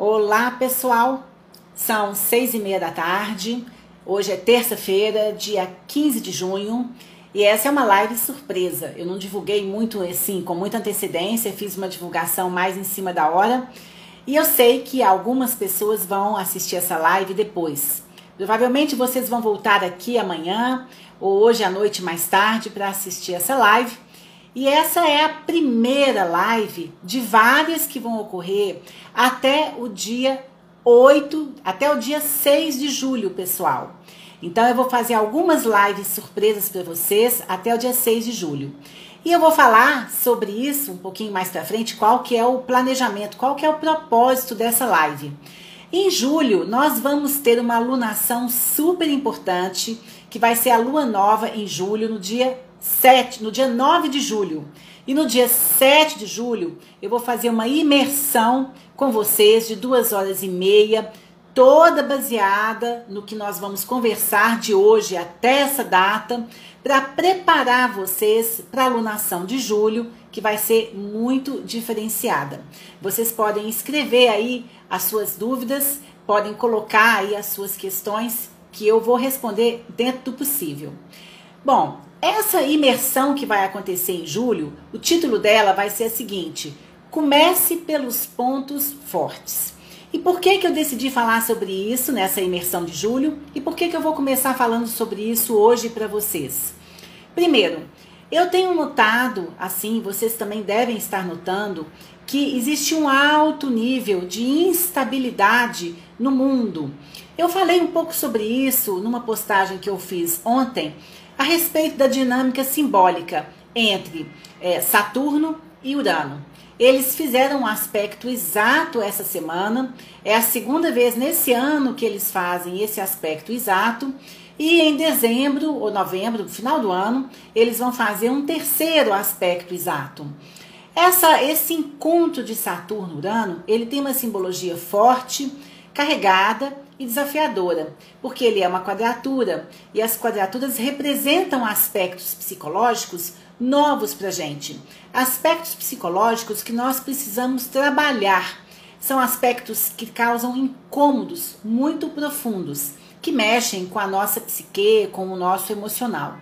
Olá pessoal, são seis e meia da tarde, hoje é terça-feira, dia 15 de junho e essa é uma live surpresa. Eu não divulguei muito assim, com muita antecedência, fiz uma divulgação mais em cima da hora e eu sei que algumas pessoas vão assistir essa live depois. Provavelmente vocês vão voltar aqui amanhã ou hoje à noite mais tarde para assistir essa live. E essa é a primeira live de várias que vão ocorrer até o dia 8, até o dia 6 de julho, pessoal. Então eu vou fazer algumas lives surpresas para vocês até o dia 6 de julho. E eu vou falar sobre isso um pouquinho mais para frente, qual que é o planejamento, qual que é o propósito dessa live. Em julho, nós vamos ter uma alunação super importante, que vai ser a lua nova em julho, no dia 7, no dia 9 de julho. E no dia 7 de julho, eu vou fazer uma imersão com vocês de duas horas e meia, toda baseada no que nós vamos conversar de hoje até essa data, para preparar vocês para a alunação de julho, que vai ser muito diferenciada. Vocês podem escrever aí as suas dúvidas, podem colocar aí as suas questões que eu vou responder dentro do possível. Bom, essa imersão que vai acontecer em julho, o título dela vai ser a seguinte: Comece pelos pontos fortes. E por que, que eu decidi falar sobre isso nessa imersão de julho? E por que, que eu vou começar falando sobre isso hoje para vocês? Primeiro, eu tenho notado, assim, vocês também devem estar notando, que existe um alto nível de instabilidade no mundo. Eu falei um pouco sobre isso numa postagem que eu fiz ontem a respeito da dinâmica simbólica entre é, Saturno e Urano. Eles fizeram um aspecto exato essa semana. É a segunda vez nesse ano que eles fazem esse aspecto exato. E em dezembro ou novembro, final do ano, eles vão fazer um terceiro aspecto exato. Essa, esse encontro de Saturno-Urano, ele tem uma simbologia forte, carregada e desafiadora, porque ele é uma quadratura e as quadraturas representam aspectos psicológicos novos para gente, aspectos psicológicos que nós precisamos trabalhar. São aspectos que causam incômodos muito profundos, que mexem com a nossa psique, com o nosso emocional.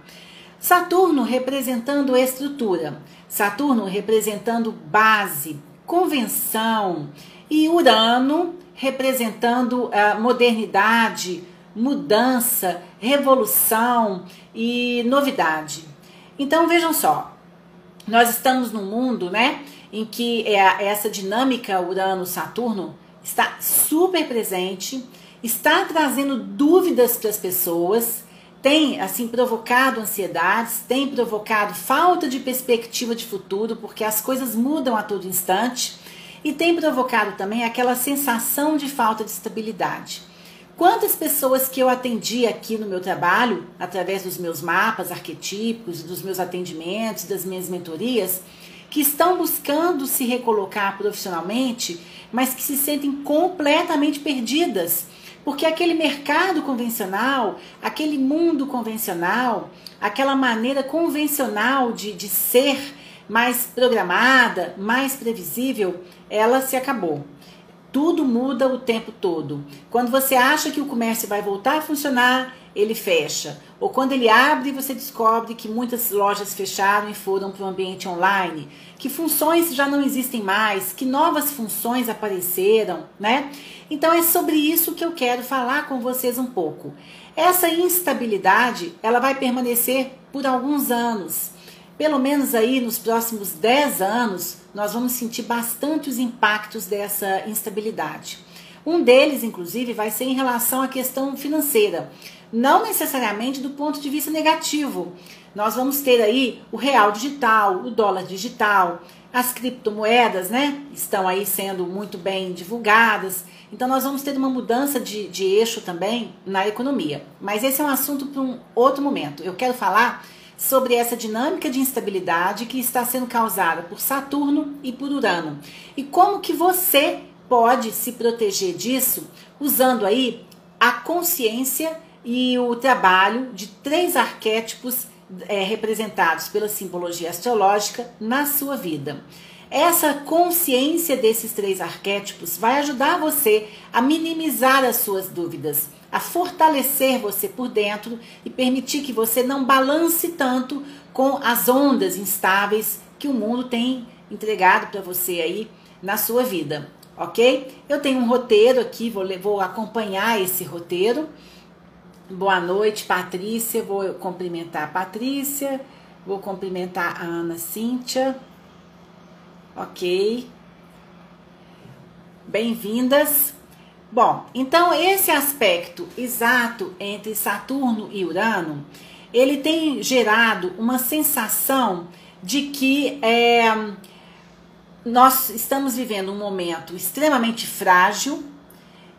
Saturno representando estrutura, Saturno representando base, convenção, e Urano representando a modernidade, mudança, revolução e novidade. Então vejam só, nós estamos num mundo, né, em que é essa dinâmica Urano-Saturno está super presente, está trazendo dúvidas para as pessoas, tem assim provocado ansiedades, tem provocado falta de perspectiva de futuro, porque as coisas mudam a todo instante e tem provocado também aquela sensação de falta de estabilidade. Quantas pessoas que eu atendi aqui no meu trabalho, através dos meus mapas arquetípicos, dos meus atendimentos, das minhas mentorias, que estão buscando se recolocar profissionalmente, mas que se sentem completamente perdidas, porque aquele mercado convencional, aquele mundo convencional, aquela maneira convencional de, de ser mais programada, mais previsível, ela se acabou. Tudo muda o tempo todo. Quando você acha que o comércio vai voltar a funcionar, ele fecha. Ou quando ele abre, você descobre que muitas lojas fecharam e foram para o ambiente online, que funções já não existem mais, que novas funções apareceram, né? Então é sobre isso que eu quero falar com vocês um pouco. Essa instabilidade, ela vai permanecer por alguns anos pelo menos aí nos próximos 10 anos, nós vamos sentir bastante os impactos dessa instabilidade. Um deles, inclusive, vai ser em relação à questão financeira, não necessariamente do ponto de vista negativo. Nós vamos ter aí o real digital, o dólar digital, as criptomoedas, né? Estão aí sendo muito bem divulgadas. Então, nós vamos ter uma mudança de, de eixo também na economia. Mas esse é um assunto para um outro momento. Eu quero falar sobre essa dinâmica de instabilidade que está sendo causada por Saturno e por Urano. E como que você pode se proteger disso usando aí a consciência e o trabalho de três arquétipos é, representados pela simbologia astrológica na sua vida. Essa consciência desses três arquétipos vai ajudar você a minimizar as suas dúvidas, a fortalecer você por dentro e permitir que você não balance tanto com as ondas instáveis que o mundo tem entregado para você aí na sua vida, ok? Eu tenho um roteiro aqui, vou, vou acompanhar esse roteiro. Boa noite, Patrícia. Vou cumprimentar a Patrícia, vou cumprimentar a Ana Cíntia. Ok. Bem-vindas. Bom, então esse aspecto exato entre Saturno e Urano, ele tem gerado uma sensação de que é, nós estamos vivendo um momento extremamente frágil,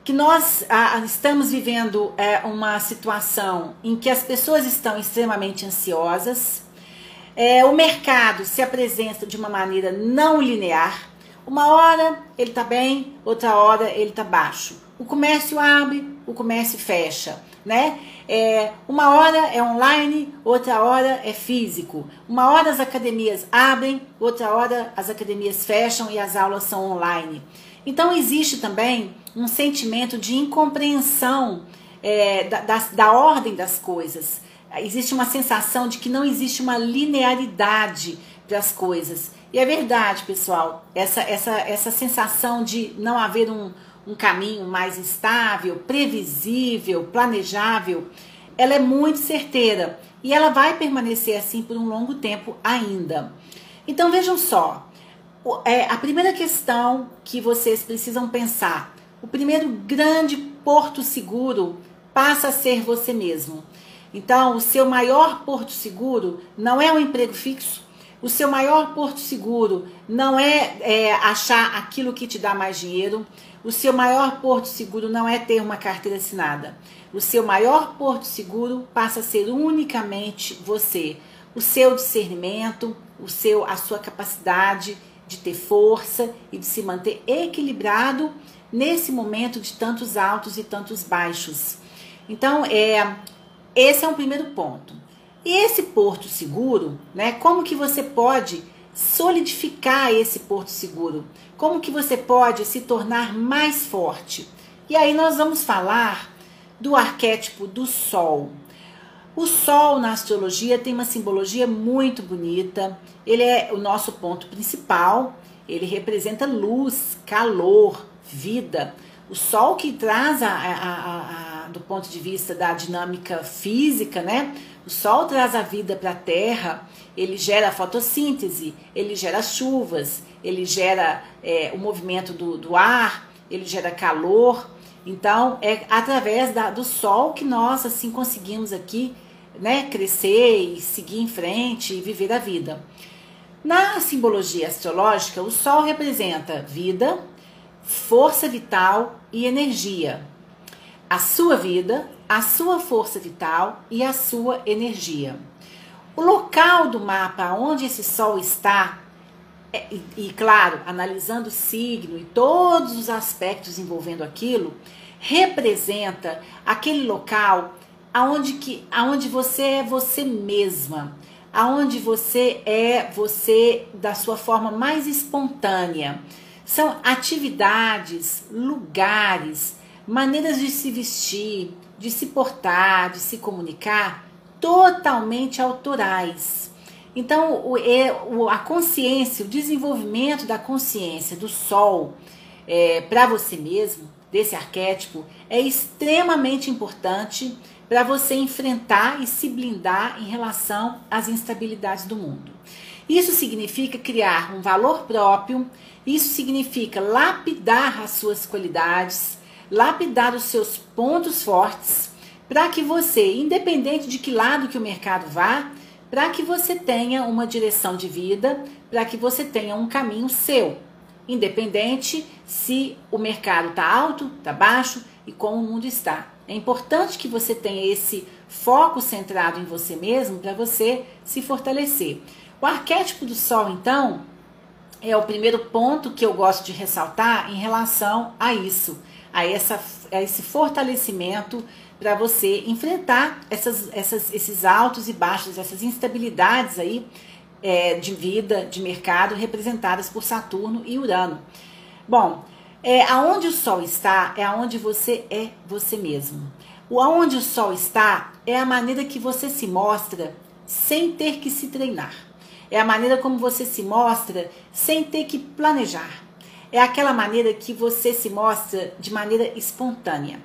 que nós estamos vivendo é, uma situação em que as pessoas estão extremamente ansiosas, é, o mercado se apresenta de uma maneira não linear. Uma hora ele está bem, outra hora ele está baixo. O comércio abre, o comércio fecha, né? É, uma hora é online, outra hora é físico. Uma hora as academias abrem, outra hora as academias fecham e as aulas são online. Então existe também um sentimento de incompreensão é, da, da, da ordem das coisas existe uma sensação de que não existe uma linearidade para as coisas. E é verdade, pessoal, essa, essa, essa sensação de não haver um, um caminho mais estável, previsível, planejável, ela é muito certeira e ela vai permanecer assim por um longo tempo ainda. Então vejam só, é, a primeira questão que vocês precisam pensar, o primeiro grande porto seguro passa a ser você mesmo. Então, o seu maior porto seguro não é um emprego fixo, o seu maior porto seguro não é, é, achar aquilo que te dá mais dinheiro, o seu maior porto seguro não é ter uma carteira assinada. O seu maior porto seguro passa a ser unicamente você, o seu discernimento, o seu, a sua capacidade de ter força e de se manter equilibrado nesse momento de tantos altos e tantos baixos. Então, é esse é um primeiro ponto. E esse porto seguro, né? Como que você pode solidificar esse porto seguro? Como que você pode se tornar mais forte? E aí nós vamos falar do arquétipo do sol. O sol na astrologia tem uma simbologia muito bonita. Ele é o nosso ponto principal. Ele representa luz, calor, vida. O sol que traz a, a, a do ponto de vista da dinâmica física, né? O Sol traz a vida para a Terra, ele gera fotossíntese, ele gera chuvas, ele gera é, o movimento do, do ar, ele gera calor. Então, é através da, do Sol que nós assim conseguimos aqui né, crescer e seguir em frente e viver a vida. Na simbologia astrológica, o Sol representa vida, força vital e energia a sua vida, a sua força vital e a sua energia. O local do mapa onde esse sol está, é, e, e claro, analisando o signo e todos os aspectos envolvendo aquilo, representa aquele local aonde, que, aonde você é você mesma, aonde você é você da sua forma mais espontânea. São atividades, lugares, maneiras de se vestir, de se portar, de se comunicar totalmente autorais. Então, o, a consciência, o desenvolvimento da consciência do sol é, para você mesmo, desse arquétipo, é extremamente importante para você enfrentar e se blindar em relação às instabilidades do mundo. Isso significa criar um valor próprio, isso significa lapidar as suas qualidades, lapidar os seus pontos fortes para que você, independente de que lado que o mercado vá, para que você tenha uma direção de vida, para que você tenha um caminho seu, independente se o mercado está alto, está baixo e como o mundo está. É importante que você tenha esse foco centrado em você mesmo para você se fortalecer. O arquétipo do Sol, então, é o primeiro ponto que eu gosto de ressaltar em relação a isso a, essa, a esse fortalecimento para você enfrentar essas, essas, esses altos e baixos, essas instabilidades aí é, de vida, de mercado, representadas por Saturno e Urano. Bom, é, aonde o Sol está é aonde você é você mesmo. O aonde o Sol está é a maneira que você se mostra sem ter que se treinar. É a maneira como você se mostra sem ter que planejar. É aquela maneira que você se mostra de maneira espontânea.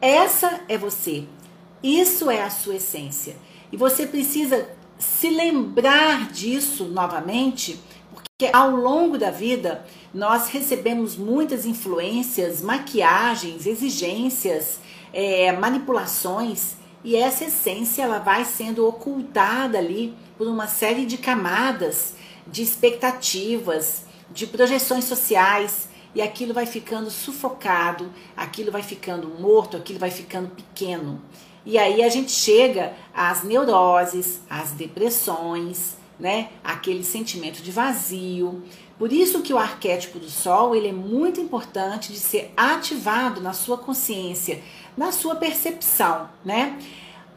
Essa é você. Isso é a sua essência. E você precisa se lembrar disso novamente, porque ao longo da vida nós recebemos muitas influências, maquiagens, exigências, é, manipulações e essa essência ela vai sendo ocultada ali por uma série de camadas de expectativas, de projeções sociais, e aquilo vai ficando sufocado, aquilo vai ficando morto, aquilo vai ficando pequeno. E aí a gente chega às neuroses, às depressões, né? Aquele sentimento de vazio. Por isso que o arquétipo do sol, ele é muito importante de ser ativado na sua consciência, na sua percepção, né?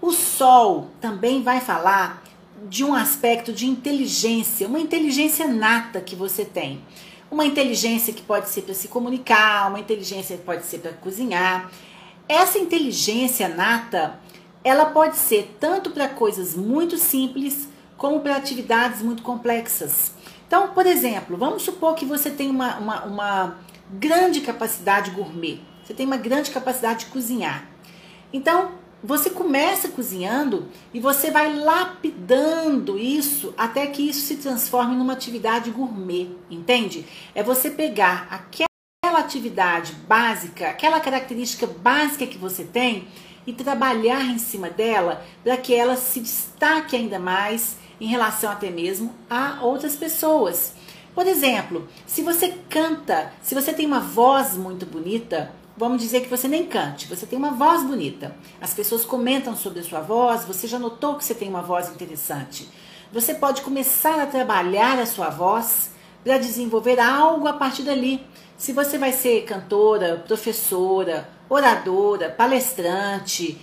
O sol também vai falar de um aspecto de inteligência, uma inteligência nata que você tem. Uma inteligência que pode ser para se comunicar, uma inteligência que pode ser para cozinhar. Essa inteligência nata, ela pode ser tanto para coisas muito simples como para atividades muito complexas. Então, por exemplo, vamos supor que você tem uma, uma, uma grande capacidade gourmet, você tem uma grande capacidade de cozinhar. Então, você começa cozinhando e você vai lapidando isso até que isso se transforme numa atividade gourmet, entende? É você pegar aquela atividade básica, aquela característica básica que você tem e trabalhar em cima dela para que ela se destaque ainda mais em relação até mesmo a outras pessoas. Por exemplo, se você canta, se você tem uma voz muito bonita, vamos dizer que você nem cante, você tem uma voz bonita. As pessoas comentam sobre a sua voz, você já notou que você tem uma voz interessante. Você pode começar a trabalhar a sua voz para desenvolver algo a partir dali. Se você vai ser cantora, professora, oradora, palestrante,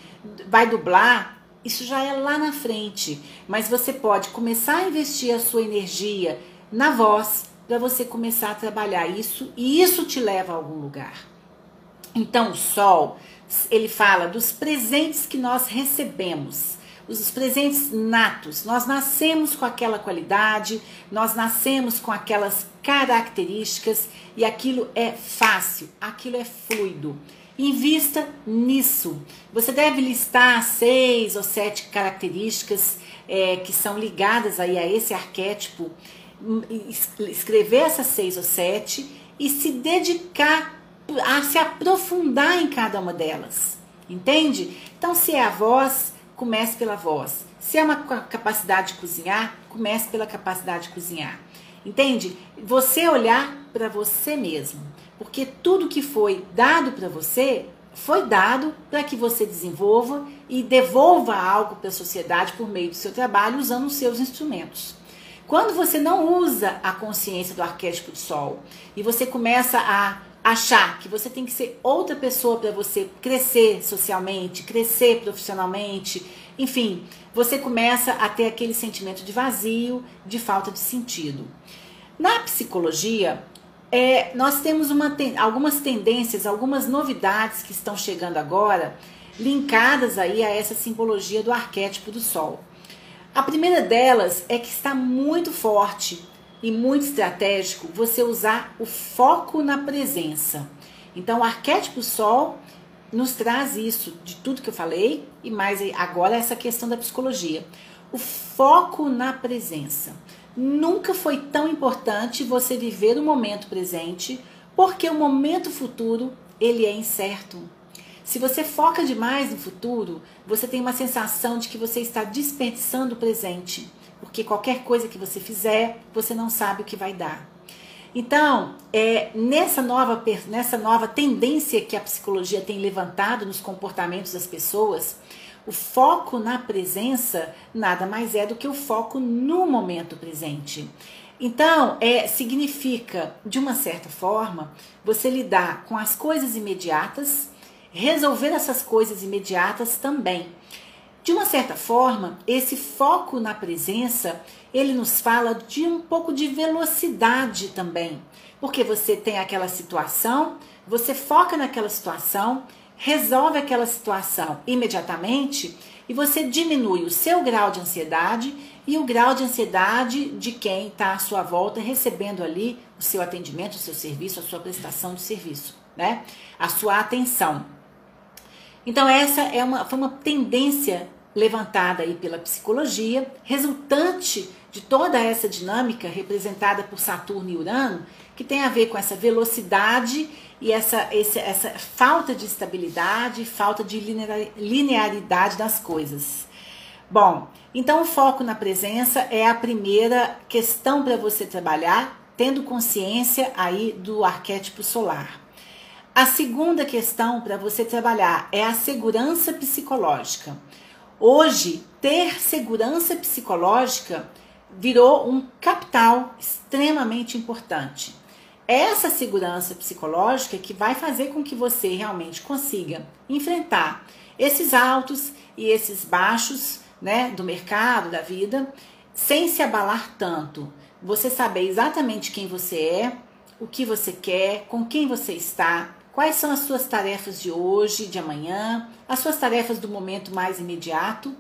vai dublar, isso já é lá na frente. Mas você pode começar a investir a sua energia na voz para você começar a trabalhar isso e isso te leva a algum lugar. Então, o sol, ele fala dos presentes que nós recebemos, os presentes natos. Nós nascemos com aquela qualidade, nós nascemos com aquelas características e aquilo é fácil, aquilo é fluido. Invista nisso. Você deve listar seis ou sete características é, que são ligadas aí a esse arquétipo, hum, escrever essas seis ou sete e se dedicar a se aprofundar em cada uma delas. Entende? Então, se é a voz, comece pela voz. Se é uma capacidade de cozinhar, comece pela capacidade de cozinhar. Entende? Você olhar para você mesmo. Porque tudo que foi dado para você foi dado para que você desenvolva e devolva algo para a sociedade por meio do seu trabalho usando os seus instrumentos. Quando você não usa a consciência do arquétipo do sol e você começa a achar que você tem que ser outra pessoa para você crescer socialmente, crescer profissionalmente, enfim, você começa a ter aquele sentimento de vazio, de falta de sentido. Na psicologia, é, nós temos uma, algumas tendências, algumas novidades que estão chegando agora, linkadas aí a essa simbologia do arquétipo do Sol. A primeira delas é que está muito forte e muito estratégico você usar o foco na presença. Então, o arquétipo Sol nos traz isso, de tudo que eu falei, e mais agora essa questão da psicologia. O foco na presença. Nunca foi tão importante você viver o momento presente, porque o momento futuro, ele é incerto. Se você foca demais no futuro, você tem uma sensação de que você está desperdiçando o presente porque qualquer coisa que você fizer, você não sabe o que vai dar. Então, é, nessa, nova, nessa nova tendência que a psicologia tem levantado nos comportamentos das pessoas, o foco na presença nada mais é do que o foco no momento presente. Então, é, significa, de uma certa forma, você lidar com as coisas imediatas, resolver essas coisas imediatas também. De uma certa forma, esse foco na presença, ele nos fala de um pouco de velocidade também. Porque você tem aquela situação, você foca naquela situação, resolve aquela situação imediatamente e você diminui o seu grau de ansiedade e o grau de ansiedade de quem está à sua volta recebendo ali o seu atendimento, o seu serviço, a sua prestação de serviço, né? A sua atenção. Então essa é uma, foi uma tendência levantada aí pela psicologia, resultante de toda essa dinâmica representada por Saturno e Urano, que tem a ver com essa velocidade e essa, essa, essa falta de estabilidade, falta de linearidade das coisas. Bom, então o foco na presença é a primeira questão para você trabalhar, tendo consciência aí do arquétipo solar. A segunda questão para você trabalhar é a segurança psicológica. Hoje, ter segurança psicológica virou um capital extremamente importante. Essa segurança psicológica que vai fazer com que você realmente consiga enfrentar esses altos e esses baixos, né, do mercado, da vida, sem se abalar tanto. Você saber exatamente quem você é, o que você quer, com quem você está, Quais são as suas tarefas de hoje, de amanhã, as suas tarefas do momento mais imediato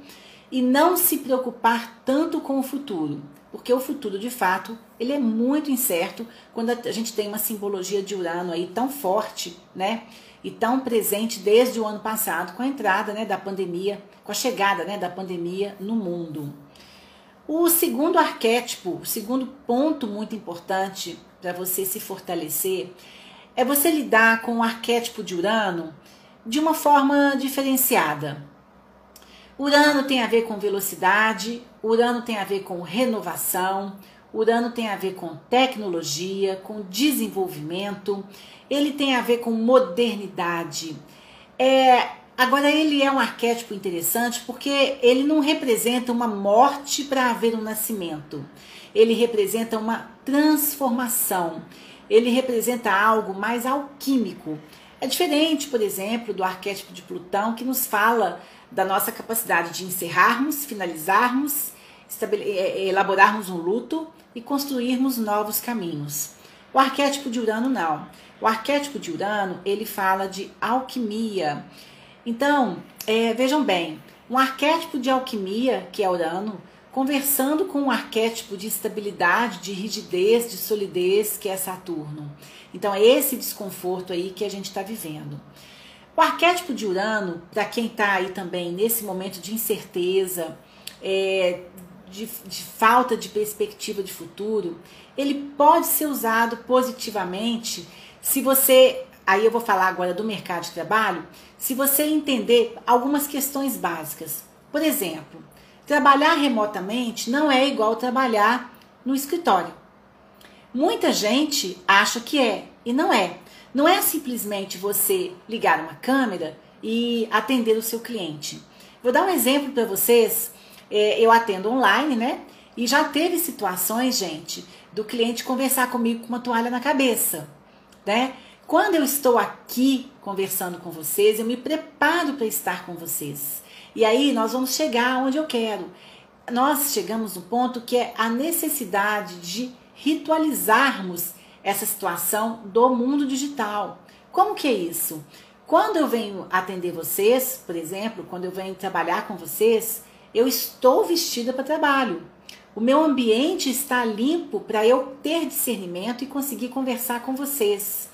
e não se preocupar tanto com o futuro, porque o futuro de fato ele é muito incerto quando a gente tem uma simbologia de Urano aí tão forte, né? E tão presente desde o ano passado com a entrada, né, da pandemia, com a chegada, né, da pandemia no mundo. O segundo arquétipo, o segundo ponto muito importante para você se fortalecer é você lidar com o arquétipo de Urano de uma forma diferenciada. Urano tem a ver com velocidade, Urano tem a ver com renovação, Urano tem a ver com tecnologia, com desenvolvimento, ele tem a ver com modernidade. É, agora, ele é um arquétipo interessante porque ele não representa uma morte para haver um nascimento, ele representa uma transformação ele representa algo mais alquímico. É diferente, por exemplo, do arquétipo de Plutão, que nos fala da nossa capacidade de encerrarmos, finalizarmos, é, é, elaborarmos um luto e construirmos novos caminhos. O arquétipo de Urano não. O arquétipo de Urano ele fala de alquimia. Então, é, vejam bem, um arquétipo de alquimia, que é Urano, conversando com um arquétipo de estabilidade, de rigidez, de solidez, que é Saturno. Então é esse desconforto aí que a gente está vivendo. O arquétipo de Urano, para quem está aí também nesse momento de incerteza, é, de, de falta de perspectiva de futuro, ele pode ser usado positivamente se você aí eu vou falar agora do mercado de trabalho, se você entender algumas questões básicas. Por exemplo, Trabalhar remotamente não é igual trabalhar no escritório. Muita gente acha que é e não é. Não é simplesmente você ligar uma câmera e atender o seu cliente. Vou dar um exemplo para vocês. É, eu atendo online, né? E já teve situações, gente, do cliente conversar comigo com uma toalha na cabeça, né? Quando eu estou aqui conversando com vocês, eu me preparo para estar com vocês. E aí nós vamos chegar onde eu quero. Nós chegamos no ponto que é a necessidade de ritualizarmos essa situação do mundo digital. Como que é isso? Quando eu venho atender vocês, por exemplo, quando eu venho trabalhar com vocês, eu estou vestida para trabalho. O meu ambiente está limpo para eu ter discernimento e conseguir conversar com vocês.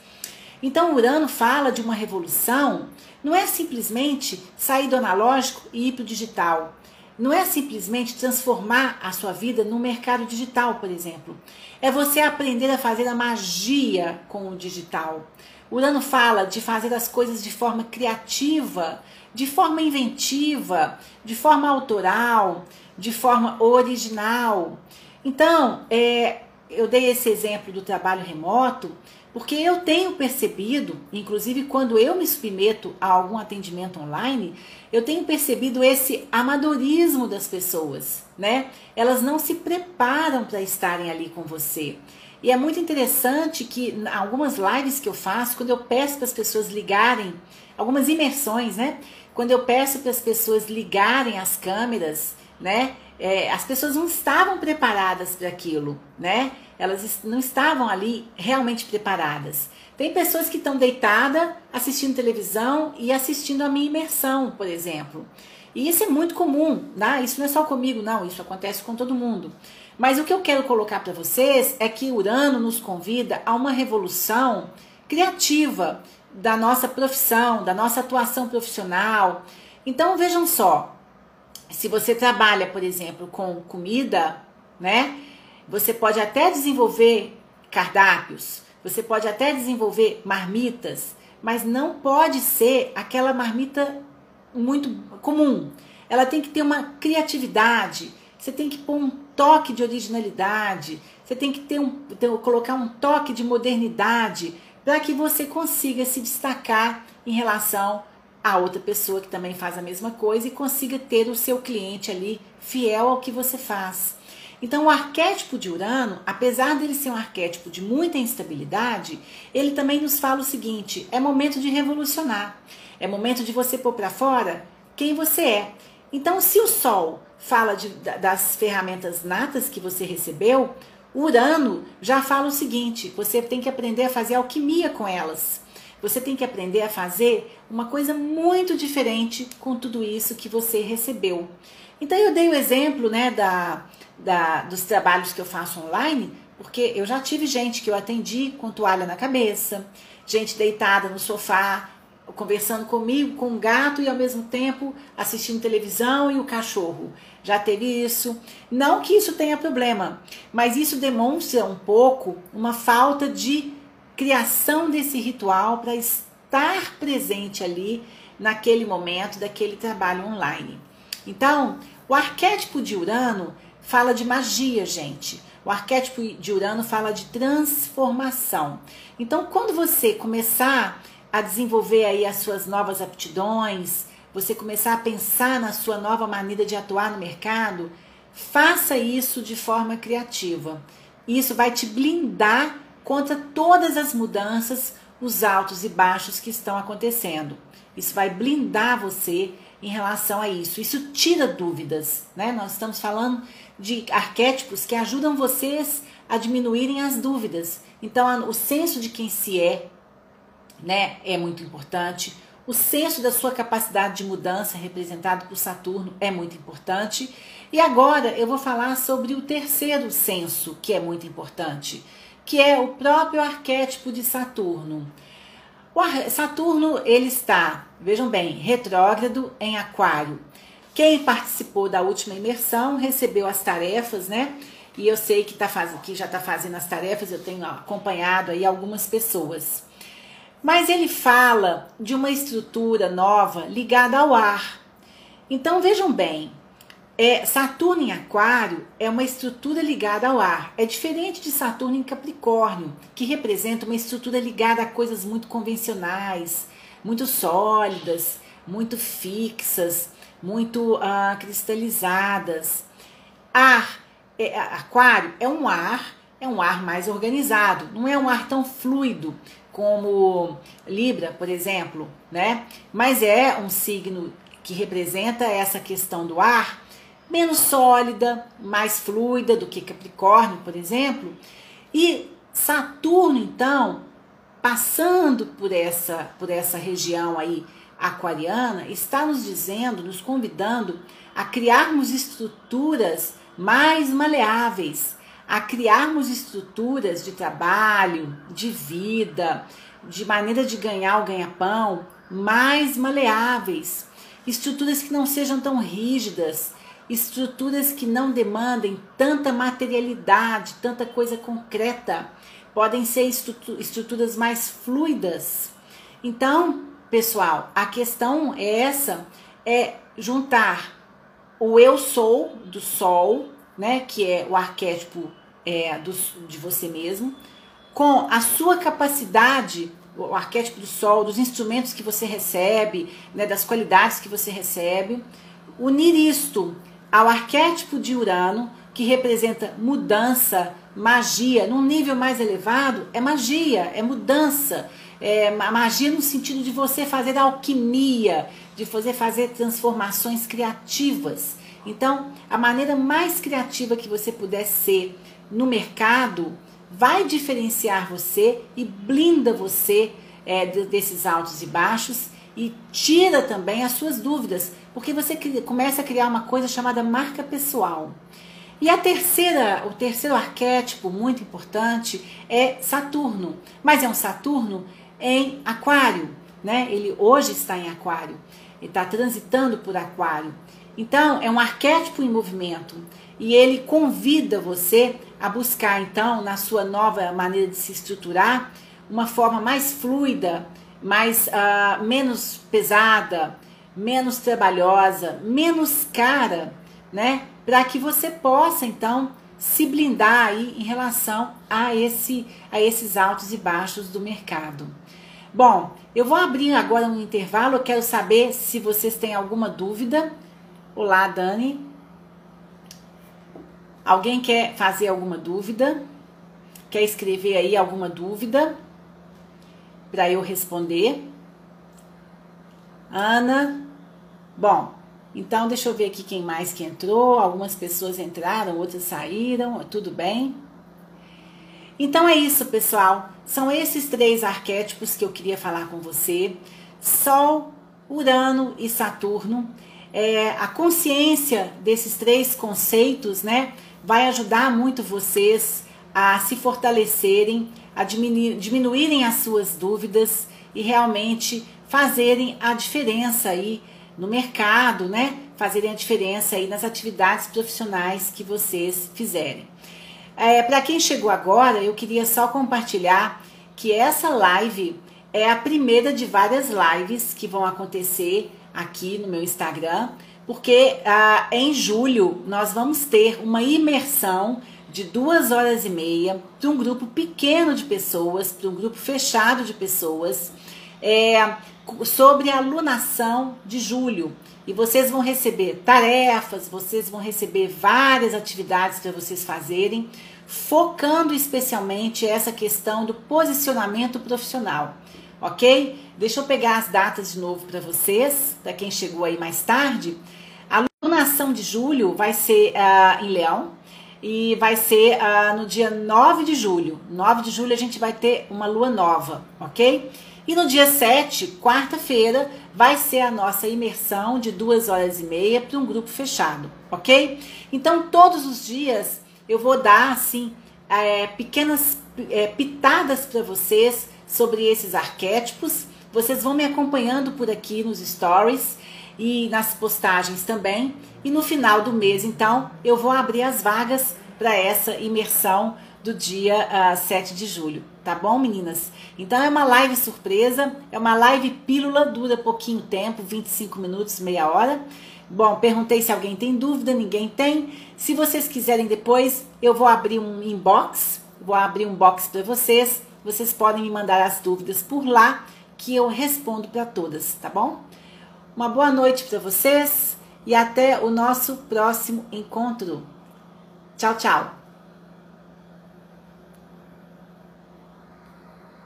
Então, Urano fala de uma revolução, não é simplesmente sair do analógico e ir para o digital. Não é simplesmente transformar a sua vida no mercado digital, por exemplo. É você aprender a fazer a magia com o digital. Urano fala de fazer as coisas de forma criativa, de forma inventiva, de forma autoral, de forma original. Então, é, eu dei esse exemplo do trabalho remoto porque eu tenho percebido, inclusive quando eu me submeto a algum atendimento online, eu tenho percebido esse amadorismo das pessoas, né? Elas não se preparam para estarem ali com você. E é muito interessante que algumas lives que eu faço, quando eu peço para as pessoas ligarem, algumas imersões, né? Quando eu peço para as pessoas ligarem as câmeras, né? É, as pessoas não estavam preparadas para aquilo, né? Elas não estavam ali realmente preparadas. Tem pessoas que estão deitadas assistindo televisão e assistindo a minha imersão, por exemplo. E isso é muito comum, né? Isso não é só comigo, não, isso acontece com todo mundo. Mas o que eu quero colocar para vocês é que Urano nos convida a uma revolução criativa da nossa profissão, da nossa atuação profissional. Então vejam só, se você trabalha, por exemplo, com comida, né? Você pode até desenvolver cardápios, você pode até desenvolver marmitas, mas não pode ser aquela marmita muito comum. Ela tem que ter uma criatividade, você tem que pôr um toque de originalidade, você tem que ter um, ter, colocar um toque de modernidade para que você consiga se destacar em relação a outra pessoa que também faz a mesma coisa e consiga ter o seu cliente ali fiel ao que você faz. Então, o arquétipo de Urano, apesar dele ser um arquétipo de muita instabilidade, ele também nos fala o seguinte: é momento de revolucionar, é momento de você pôr para fora quem você é. Então, se o Sol fala de, das ferramentas natas que você recebeu, Urano já fala o seguinte: você tem que aprender a fazer alquimia com elas. Você tem que aprender a fazer uma coisa muito diferente com tudo isso que você recebeu. Então eu dei o exemplo né, da, da, dos trabalhos que eu faço online, porque eu já tive gente que eu atendi com toalha na cabeça, gente deitada no sofá, conversando comigo, com o gato e ao mesmo tempo assistindo televisão e o cachorro. Já teve isso. Não que isso tenha problema, mas isso demonstra um pouco uma falta de criação desse ritual para estar presente ali naquele momento daquele trabalho online. Então, o arquétipo de Urano fala de magia, gente. O arquétipo de Urano fala de transformação. Então, quando você começar a desenvolver aí as suas novas aptidões, você começar a pensar na sua nova maneira de atuar no mercado, faça isso de forma criativa. Isso vai te blindar contra todas as mudanças, os altos e baixos que estão acontecendo. Isso vai blindar você em relação a isso. Isso tira dúvidas, né? Nós estamos falando de arquétipos que ajudam vocês a diminuírem as dúvidas. Então, o senso de quem se é, né, é muito importante. O senso da sua capacidade de mudança, representado por Saturno, é muito importante. E agora eu vou falar sobre o terceiro senso, que é muito importante, que é o próprio arquétipo de Saturno. Saturno ele está, vejam bem, retrógrado em Aquário. Quem participou da última imersão recebeu as tarefas, né? E eu sei que, tá faz... que já está fazendo as tarefas, eu tenho acompanhado aí algumas pessoas. Mas ele fala de uma estrutura nova ligada ao ar. Então vejam bem, é, Saturno em Aquário é uma estrutura ligada ao ar. É diferente de Saturno em Capricórnio, que representa uma estrutura ligada a coisas muito convencionais, muito sólidas, muito fixas, muito ah, cristalizadas. Ar, é, Aquário é um ar, é um ar mais organizado, não é um ar tão fluido como Libra, por exemplo, né? Mas é um signo que representa essa questão do ar menos sólida, mais fluida do que Capricórnio, por exemplo. E Saturno, então, passando por essa, por essa região aí aquariana, está nos dizendo, nos convidando a criarmos estruturas mais maleáveis, a criarmos estruturas de trabalho, de vida, de maneira de ganhar o ganha-pão mais maleáveis, estruturas que não sejam tão rígidas, estruturas que não demandem tanta materialidade, tanta coisa concreta, podem ser estruturas mais fluidas. Então, pessoal, a questão é essa, é juntar o eu sou do sol, né, que é o arquétipo é, do, de você mesmo, com a sua capacidade, o arquétipo do sol, dos instrumentos que você recebe, né, das qualidades que você recebe, unir isto ao arquétipo de Urano, que representa mudança, magia, num nível mais elevado, é magia, é mudança. É magia no sentido de você fazer alquimia, de fazer fazer transformações criativas. Então, a maneira mais criativa que você puder ser no mercado vai diferenciar você e blinda você é, desses altos e baixos e tira também as suas dúvidas, porque você começa a criar uma coisa chamada marca pessoal. E a terceira, o terceiro arquétipo muito importante é Saturno, mas é um Saturno em Aquário, né? Ele hoje está em Aquário, ele está transitando por Aquário. Então é um arquétipo em movimento e ele convida você a buscar então na sua nova maneira de se estruturar uma forma mais fluida, mais uh, menos pesada, menos trabalhosa, menos cara, né? Para que você possa então se blindar aí em relação a esse a esses altos e baixos do mercado. Bom, eu vou abrir agora um intervalo, eu quero saber se vocês têm alguma dúvida. Olá, Dani. Alguém quer fazer alguma dúvida? Quer escrever aí alguma dúvida? para eu responder. Ana. Bom, então deixa eu ver aqui quem mais que entrou. Algumas pessoas entraram, outras saíram. Tudo bem? Então é isso, pessoal. São esses três arquétipos que eu queria falar com você: Sol, Urano e Saturno. É, a consciência desses três conceitos, né, vai ajudar muito vocês a se fortalecerem, a diminuir, diminuírem as suas dúvidas e realmente fazerem a diferença aí no mercado, né? Fazerem a diferença aí nas atividades profissionais que vocês fizerem. É, Para quem chegou agora, eu queria só compartilhar que essa live é a primeira de várias lives que vão acontecer aqui no meu Instagram, porque ah, em julho nós vamos ter uma imersão de duas horas e meia para um grupo pequeno de pessoas, para um grupo fechado de pessoas, é, sobre a alunação de julho. E vocês vão receber tarefas, vocês vão receber várias atividades para vocês fazerem, focando especialmente essa questão do posicionamento profissional, ok? Deixa eu pegar as datas de novo para vocês, para quem chegou aí mais tarde. A alunação de julho vai ser uh, em Leão, e vai ser uh, no dia 9 de julho. 9 de julho a gente vai ter uma lua nova, ok? E no dia 7, quarta-feira, vai ser a nossa imersão de duas horas e meia para um grupo fechado, ok? Então, todos os dias eu vou dar, assim, é, pequenas é, pitadas para vocês sobre esses arquétipos. Vocês vão me acompanhando por aqui nos stories e nas postagens também. E no final do mês, então, eu vou abrir as vagas para essa imersão do dia uh, ah, 7 de julho, tá bom, meninas? Então é uma live surpresa, é uma live pílula, dura pouquinho tempo, 25 minutos, meia hora. Bom, perguntei se alguém tem dúvida, ninguém tem. Se vocês quiserem depois, eu vou abrir um inbox, vou abrir um box para vocês. Vocês podem me mandar as dúvidas por lá que eu respondo para todas, tá bom? Uma boa noite para vocês e até o nosso próximo encontro. Tchau, tchau.